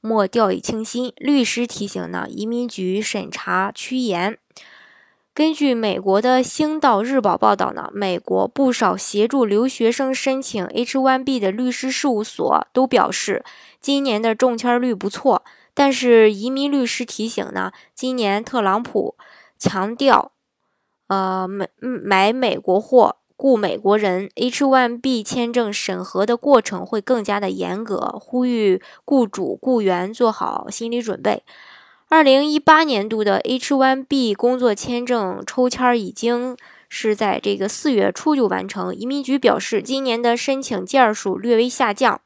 莫掉以轻心。律师提醒呢，移民局审查趋严。根据美国的《星岛日报》报道呢，美国不少协助留学生申请 H-1B 的律师事务所都表示，今年的中签率不错。但是，移民律师提醒呢，今年特朗普强调，呃，买买美国货。雇美国人 H-1B 签证审核的过程会更加的严格，呼吁雇主雇员做好心理准备。二零一八年度的 H-1B 工作签证抽签已经是在这个四月初就完成。移民局表示，今年的申请件数略微下降，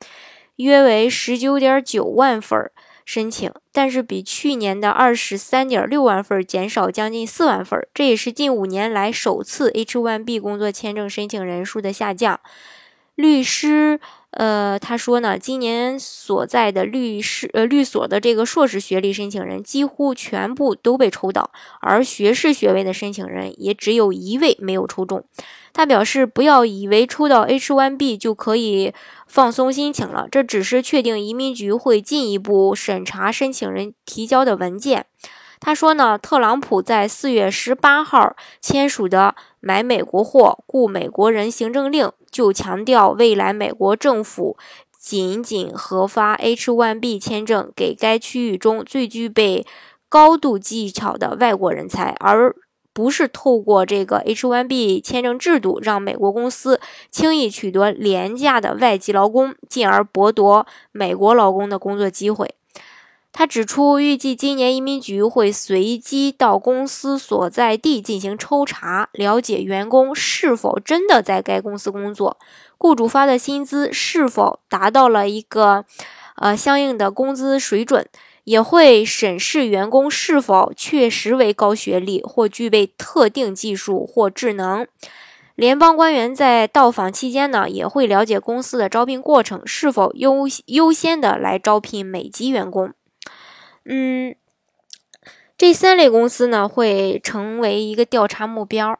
约为十九点九万份儿。申请，但是比去年的二十三点六万份减少将近四万份，这也是近五年来首次 H1B 工作签证申请人数的下降。律师，呃，他说呢，今年所在的律师，呃，律所的这个硕士学历申请人几乎全部都被抽到，而学士学位的申请人也只有一位没有抽中。他表示，不要以为抽到 H1B 就可以放松心情了，这只是确定移民局会进一步审查申请人提交的文件。他说呢，特朗普在四月十八号签署的买美国货、雇美国人行政令就强调，未来美国政府仅仅核发 H1B 签证给该区域中最具备高度技巧的外国人才，而。不是透过这个 H1B 签证制度，让美国公司轻易取得廉价的外籍劳工，进而剥夺美国劳工的工作机会。他指出，预计今年移民局会随机到公司所在地进行抽查，了解员工是否真的在该公司工作，雇主发的薪资是否达到了一个呃相应的工资水准。也会审视员工是否确实为高学历或具备特定技术或智能。联邦官员在到访期间呢，也会了解公司的招聘过程是否优优先的来招聘美籍员工。嗯，这三类公司呢，会成为一个调查目标。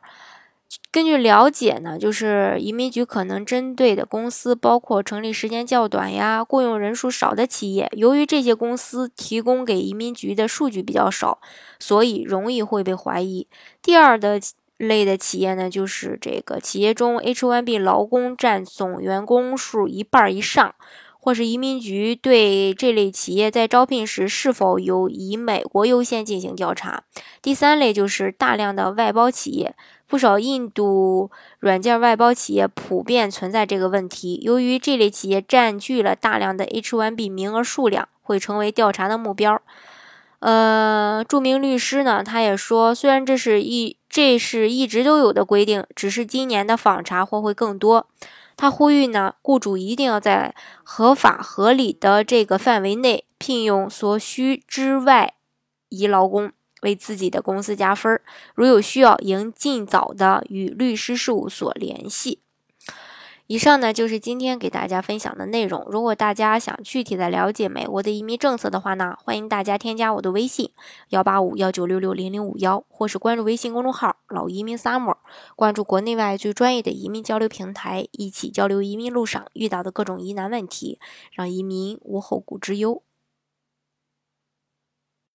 根据了解呢，就是移民局可能针对的公司包括成立时间较短呀、雇佣人数少的企业。由于这些公司提供给移民局的数据比较少，所以容易会被怀疑。第二的类的企业呢，就是这个企业中 H1B 劳工占总员工数一半以上，或是移民局对这类企业在招聘时是否有以美国优先进行调查。第三类就是大量的外包企业。不少印度软件外包企业普遍存在这个问题。由于这类企业占据了大量的 H1B 名额数量，会成为调查的目标。呃，著名律师呢，他也说，虽然这是一这是一直都有的规定，只是今年的访查或会更多。他呼吁呢，雇主一定要在合法合理的这个范围内聘用所需之外移劳工。为自己的公司加分儿，如有需要，应尽早的与律师事务所联系。以上呢就是今天给大家分享的内容。如果大家想具体的了解美国的移民政策的话呢，欢迎大家添加我的微信幺八五幺九六六零零五幺，或是关注微信公众号“老移民 summer”，关注国内外最专业的移民交流平台，一起交流移民路上遇到的各种疑难问题，让移民无后顾之忧。